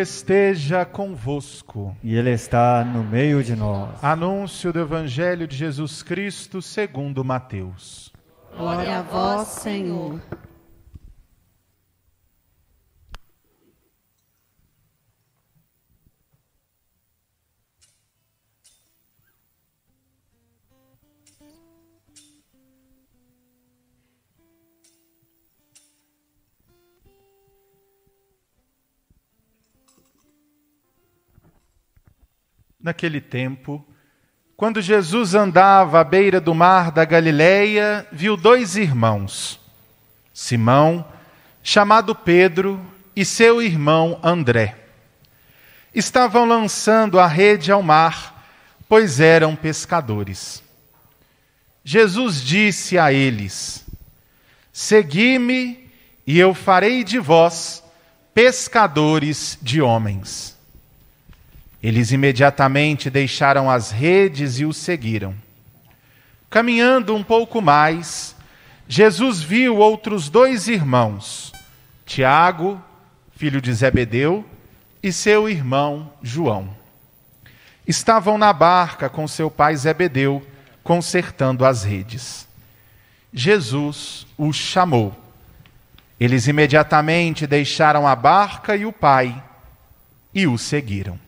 esteja convosco. E Ele está no meio de nós. Anúncio do Evangelho de Jesus Cristo segundo Mateus. Glória a vós, Senhor. Naquele tempo, quando Jesus andava à beira do mar da Galileia, viu dois irmãos, Simão, chamado Pedro, e seu irmão André. Estavam lançando a rede ao mar, pois eram pescadores. Jesus disse a eles: Segui-me, e eu farei de vós pescadores de homens. Eles imediatamente deixaram as redes e o seguiram. Caminhando um pouco mais, Jesus viu outros dois irmãos, Tiago, filho de Zebedeu, e seu irmão João. Estavam na barca com seu pai Zebedeu, consertando as redes. Jesus os chamou. Eles imediatamente deixaram a barca e o pai e o seguiram.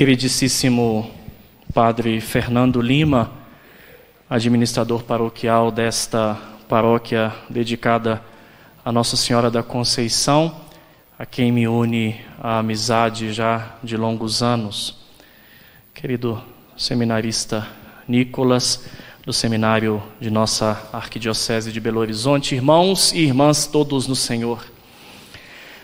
Queridíssimo Padre Fernando Lima, administrador paroquial desta paróquia dedicada a Nossa Senhora da Conceição, a quem me une a amizade já de longos anos. Querido seminarista Nicolas, do seminário de nossa Arquidiocese de Belo Horizonte, irmãos e irmãs todos no Senhor.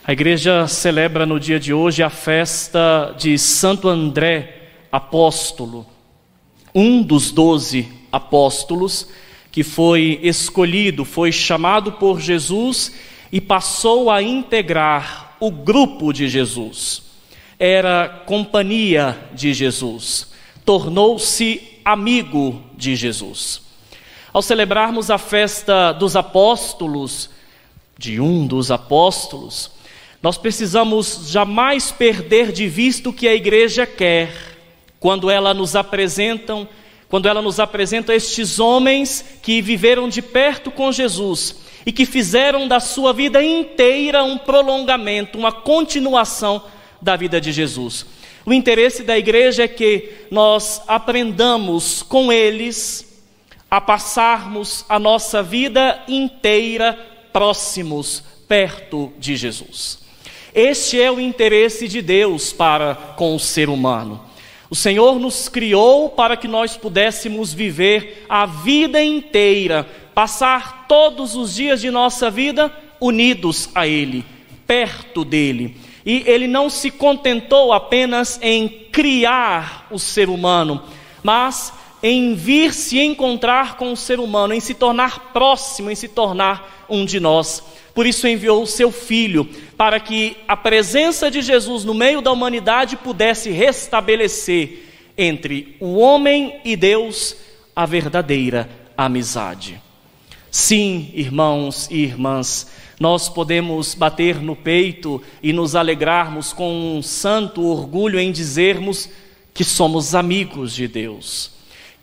A igreja celebra no dia de hoje a festa de Santo André, apóstolo, um dos doze apóstolos que foi escolhido, foi chamado por Jesus e passou a integrar o grupo de Jesus. Era companhia de Jesus, tornou-se amigo de Jesus. Ao celebrarmos a festa dos apóstolos, de um dos apóstolos, nós precisamos jamais perder de vista o que a igreja quer quando ela nos apresentam, quando ela nos apresenta estes homens que viveram de perto com Jesus e que fizeram da sua vida inteira um prolongamento, uma continuação da vida de Jesus. O interesse da igreja é que nós aprendamos com eles a passarmos a nossa vida inteira próximos, perto de Jesus. Este é o interesse de Deus para com o ser humano. O Senhor nos criou para que nós pudéssemos viver a vida inteira, passar todos os dias de nossa vida unidos a Ele, perto dEle. E Ele não se contentou apenas em criar o ser humano, mas em vir se encontrar com o ser humano, em se tornar próximo, em se tornar um de nós. Por isso enviou o seu filho, para que a presença de Jesus no meio da humanidade pudesse restabelecer entre o homem e Deus a verdadeira amizade. Sim, irmãos e irmãs, nós podemos bater no peito e nos alegrarmos com um santo orgulho em dizermos que somos amigos de Deus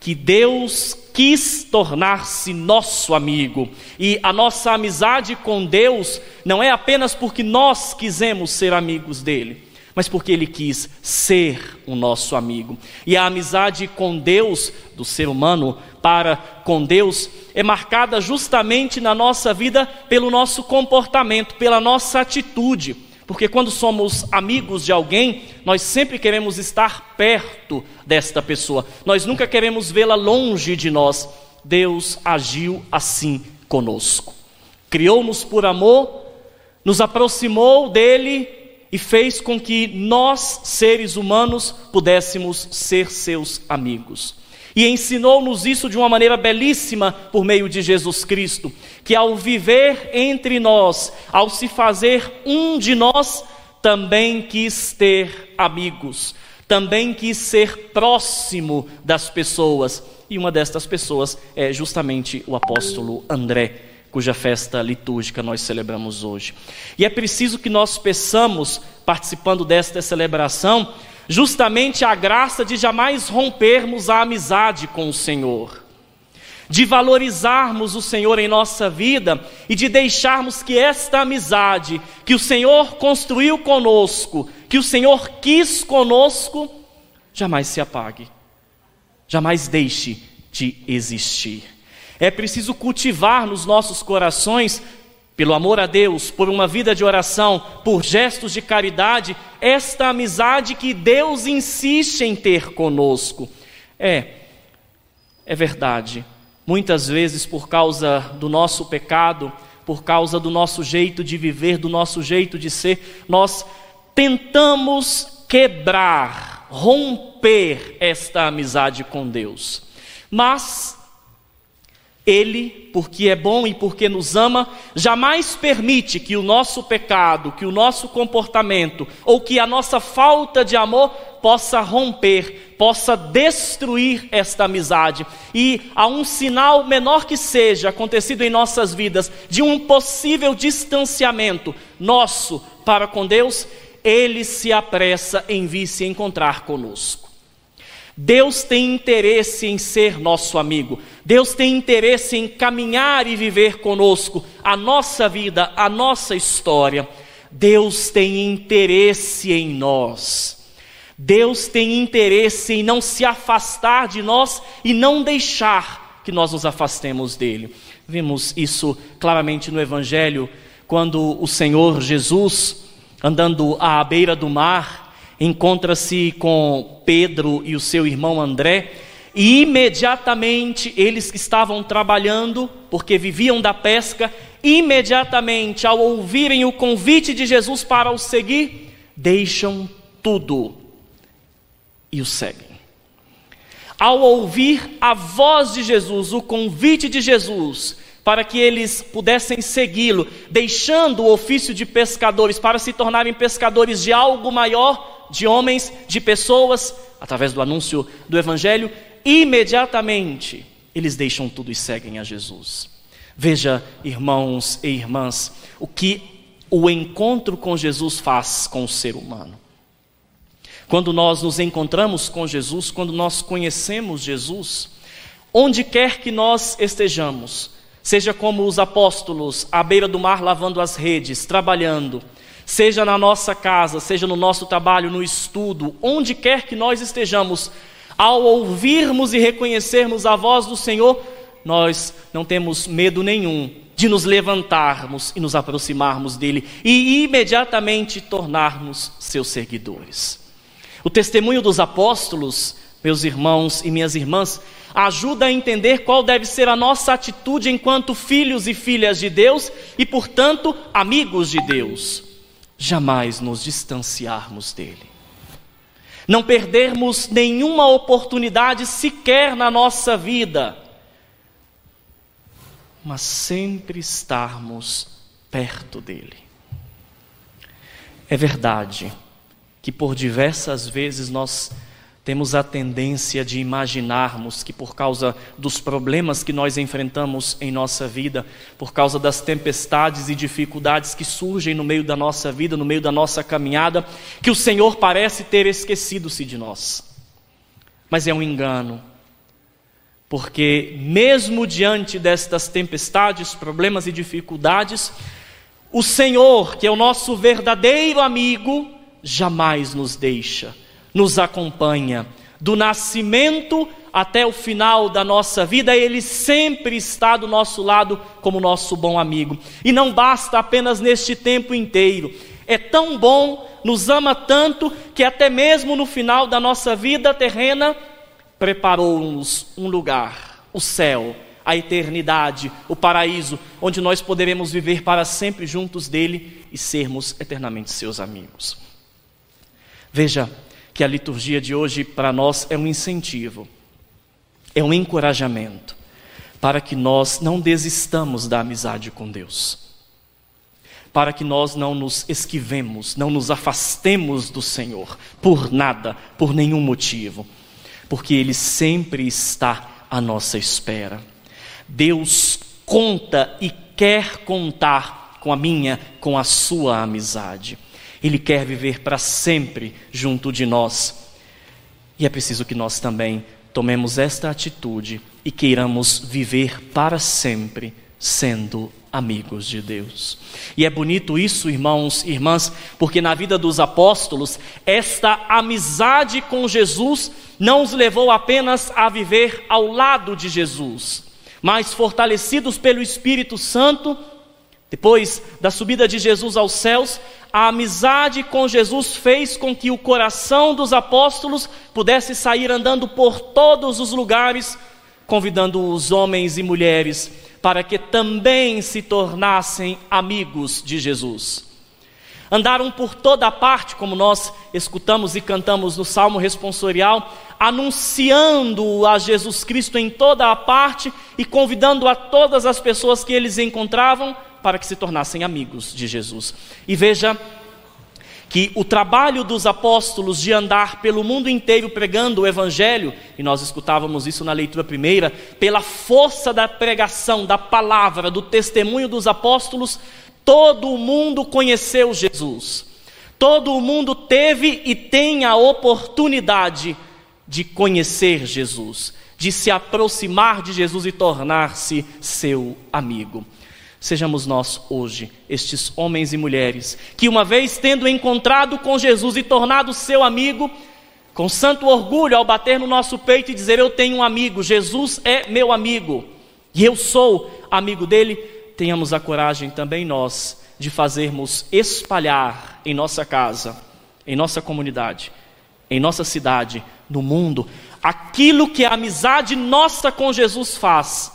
que Deus quis tornar-se nosso amigo. E a nossa amizade com Deus não é apenas porque nós quisemos ser amigos dele, mas porque ele quis ser o nosso amigo. E a amizade com Deus, do ser humano para com Deus, é marcada justamente na nossa vida pelo nosso comportamento, pela nossa atitude. Porque quando somos amigos de alguém, nós sempre queremos estar perto desta pessoa, nós nunca queremos vê-la longe de nós. Deus agiu assim conosco. Criou-nos por amor, nos aproximou dele e fez com que nós, seres humanos, pudéssemos ser seus amigos. E ensinou-nos isso de uma maneira belíssima por meio de Jesus Cristo, que ao viver entre nós, ao se fazer um de nós, também quis ter amigos, também quis ser próximo das pessoas. E uma destas pessoas é justamente o apóstolo André, cuja festa litúrgica nós celebramos hoje. E é preciso que nós peçamos, participando desta celebração, justamente a graça de jamais rompermos a amizade com o Senhor, de valorizarmos o Senhor em nossa vida e de deixarmos que esta amizade que o Senhor construiu conosco, que o Senhor quis conosco, jamais se apague, jamais deixe de existir. É preciso cultivar nos nossos corações pelo amor a Deus, por uma vida de oração, por gestos de caridade, esta amizade que Deus insiste em ter conosco. É, é verdade. Muitas vezes, por causa do nosso pecado, por causa do nosso jeito de viver, do nosso jeito de ser, nós tentamos quebrar, romper esta amizade com Deus. Mas ele, porque é bom e porque nos ama, jamais permite que o nosso pecado, que o nosso comportamento ou que a nossa falta de amor possa romper, possa destruir esta amizade. E há um sinal menor que seja acontecido em nossas vidas de um possível distanciamento nosso para com Deus, ele se apressa em vir se encontrar conosco. Deus tem interesse em ser nosso amigo. Deus tem interesse em caminhar e viver conosco a nossa vida, a nossa história. Deus tem interesse em nós. Deus tem interesse em não se afastar de nós e não deixar que nós nos afastemos dele. Vimos isso claramente no Evangelho, quando o Senhor Jesus, andando à beira do mar, encontra-se com Pedro e o seu irmão André, e imediatamente eles que estavam trabalhando, porque viviam da pesca, imediatamente ao ouvirem o convite de Jesus para o seguir, deixam tudo e o seguem. Ao ouvir a voz de Jesus, o convite de Jesus, para que eles pudessem segui-lo, deixando o ofício de pescadores para se tornarem pescadores de algo maior, de homens, de pessoas, através do anúncio do Evangelho, imediatamente eles deixam tudo e seguem a Jesus. Veja, irmãos e irmãs, o que o encontro com Jesus faz com o ser humano. Quando nós nos encontramos com Jesus, quando nós conhecemos Jesus, onde quer que nós estejamos, seja como os apóstolos à beira do mar lavando as redes, trabalhando, seja na nossa casa, seja no nosso trabalho, no estudo, onde quer que nós estejamos, ao ouvirmos e reconhecermos a voz do Senhor, nós não temos medo nenhum de nos levantarmos e nos aproximarmos dele e imediatamente tornarmos seus seguidores. O testemunho dos apóstolos, meus irmãos e minhas irmãs, ajuda a entender qual deve ser a nossa atitude enquanto filhos e filhas de Deus e, portanto, amigos de Deus jamais nos distanciarmos dele. Não perdermos nenhuma oportunidade sequer na nossa vida, mas sempre estarmos perto dele. É verdade que por diversas vezes nós temos a tendência de imaginarmos que, por causa dos problemas que nós enfrentamos em nossa vida, por causa das tempestades e dificuldades que surgem no meio da nossa vida, no meio da nossa caminhada, que o Senhor parece ter esquecido-se de nós. Mas é um engano, porque, mesmo diante destas tempestades, problemas e dificuldades, o Senhor, que é o nosso verdadeiro amigo, jamais nos deixa nos acompanha. Do nascimento até o final da nossa vida, Ele sempre está do nosso lado como nosso bom amigo. E não basta apenas neste tempo inteiro, É tão bom, nos ama tanto, que até mesmo no final da nossa vida terrena, preparou-nos um lugar, o céu, a eternidade, o paraíso, onde nós poderemos viver para sempre juntos dele e sermos eternamente seus amigos. Veja que a liturgia de hoje para nós é um incentivo, é um encorajamento para que nós não desistamos da amizade com Deus, para que nós não nos esquivemos, não nos afastemos do Senhor por nada, por nenhum motivo, porque Ele sempre está à nossa espera. Deus conta e quer contar com a minha, com a sua amizade. Ele quer viver para sempre junto de nós. E é preciso que nós também tomemos esta atitude e queiramos viver para sempre sendo amigos de Deus. E é bonito isso, irmãos e irmãs, porque na vida dos apóstolos, esta amizade com Jesus não os levou apenas a viver ao lado de Jesus, mas fortalecidos pelo Espírito Santo, depois da subida de Jesus aos céus, a amizade com Jesus fez com que o coração dos apóstolos pudesse sair andando por todos os lugares, convidando os homens e mulheres para que também se tornassem amigos de Jesus. Andaram por toda parte, como nós escutamos e cantamos no Salmo responsorial, anunciando a Jesus Cristo em toda a parte e convidando a todas as pessoas que eles encontravam para que se tornassem amigos de Jesus. E veja que o trabalho dos apóstolos de andar pelo mundo inteiro pregando o Evangelho, e nós escutávamos isso na leitura primeira, pela força da pregação, da palavra, do testemunho dos apóstolos, todo o mundo conheceu Jesus. Todo o mundo teve e tem a oportunidade de conhecer Jesus, de se aproximar de Jesus e tornar-se seu amigo. Sejamos nós hoje, estes homens e mulheres, que uma vez tendo encontrado com Jesus e tornado seu amigo, com santo orgulho ao bater no nosso peito e dizer: Eu tenho um amigo, Jesus é meu amigo, e eu sou amigo dele, tenhamos a coragem também nós de fazermos espalhar em nossa casa, em nossa comunidade, em nossa cidade, no mundo, aquilo que a amizade nossa com Jesus faz.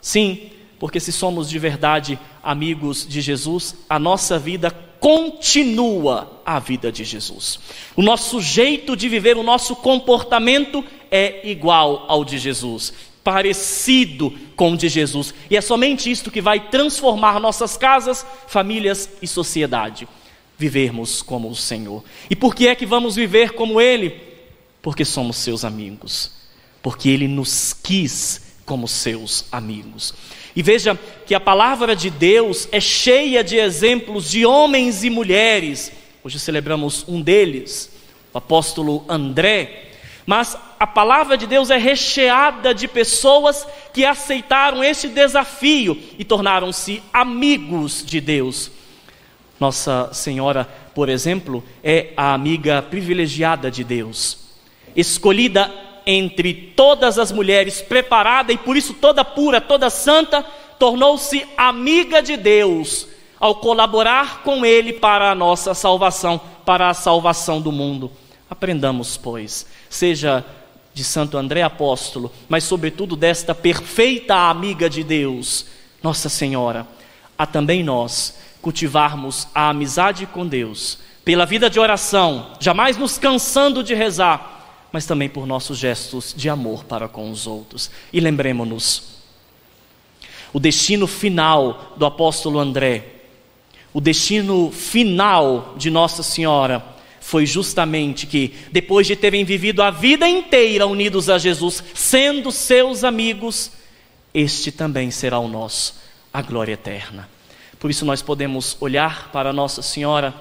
Sim, porque se somos de verdade amigos de Jesus, a nossa vida continua a vida de Jesus. O nosso jeito de viver, o nosso comportamento é igual ao de Jesus, parecido com o de Jesus. E é somente isto que vai transformar nossas casas, famílias e sociedade. Vivermos como o Senhor. E por que é que vamos viver como Ele? Porque somos seus amigos. Porque Ele nos quis como seus amigos. E veja que a palavra de Deus é cheia de exemplos de homens e mulheres. Hoje celebramos um deles, o apóstolo André. Mas a palavra de Deus é recheada de pessoas que aceitaram esse desafio e tornaram-se amigos de Deus. Nossa Senhora, por exemplo, é a amiga privilegiada de Deus, escolhida entre todas as mulheres, preparada e por isso toda pura, toda santa, tornou-se amiga de Deus ao colaborar com Ele para a nossa salvação, para a salvação do mundo. Aprendamos, pois, seja de Santo André apóstolo, mas sobretudo desta perfeita amiga de Deus, Nossa Senhora, a também nós cultivarmos a amizade com Deus, pela vida de oração, jamais nos cansando de rezar mas também por nossos gestos de amor para com os outros. E lembremos-nos, o destino final do apóstolo André, o destino final de Nossa Senhora, foi justamente que, depois de terem vivido a vida inteira unidos a Jesus, sendo seus amigos, este também será o nosso, a glória eterna. Por isso nós podemos olhar para Nossa Senhora,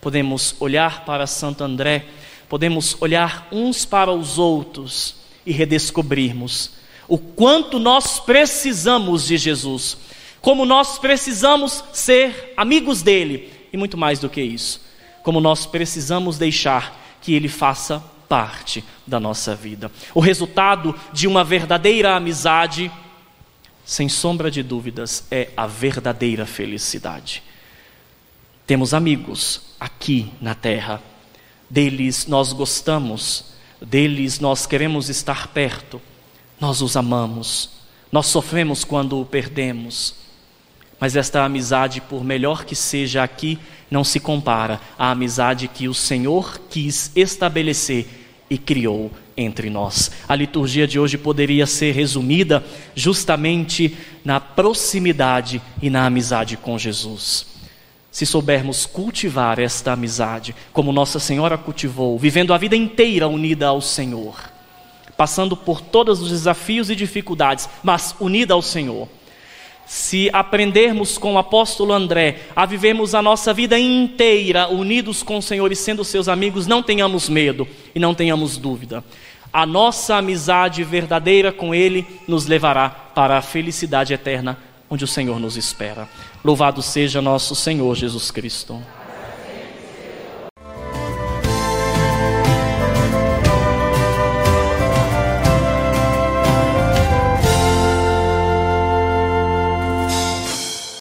podemos olhar para Santo André, podemos olhar uns para os outros e redescobrirmos o quanto nós precisamos de Jesus, como nós precisamos ser amigos dele e muito mais do que isso, como nós precisamos deixar que ele faça parte da nossa vida. O resultado de uma verdadeira amizade, sem sombra de dúvidas, é a verdadeira felicidade. Temos amigos aqui na terra, deles nós gostamos, deles nós queremos estar perto, nós os amamos, nós sofremos quando o perdemos. Mas esta amizade, por melhor que seja aqui, não se compara à amizade que o Senhor quis estabelecer e criou entre nós. A liturgia de hoje poderia ser resumida justamente na proximidade e na amizade com Jesus. Se soubermos cultivar esta amizade, como Nossa Senhora cultivou, vivendo a vida inteira unida ao Senhor, passando por todos os desafios e dificuldades, mas unida ao Senhor se aprendermos com o apóstolo André a vivermos a nossa vida inteira unidos com o Senhor e sendo seus amigos, não tenhamos medo e não tenhamos dúvida. A nossa amizade verdadeira com Ele nos levará para a felicidade eterna, onde o Senhor nos espera. Louvado seja nosso Senhor Jesus Cristo.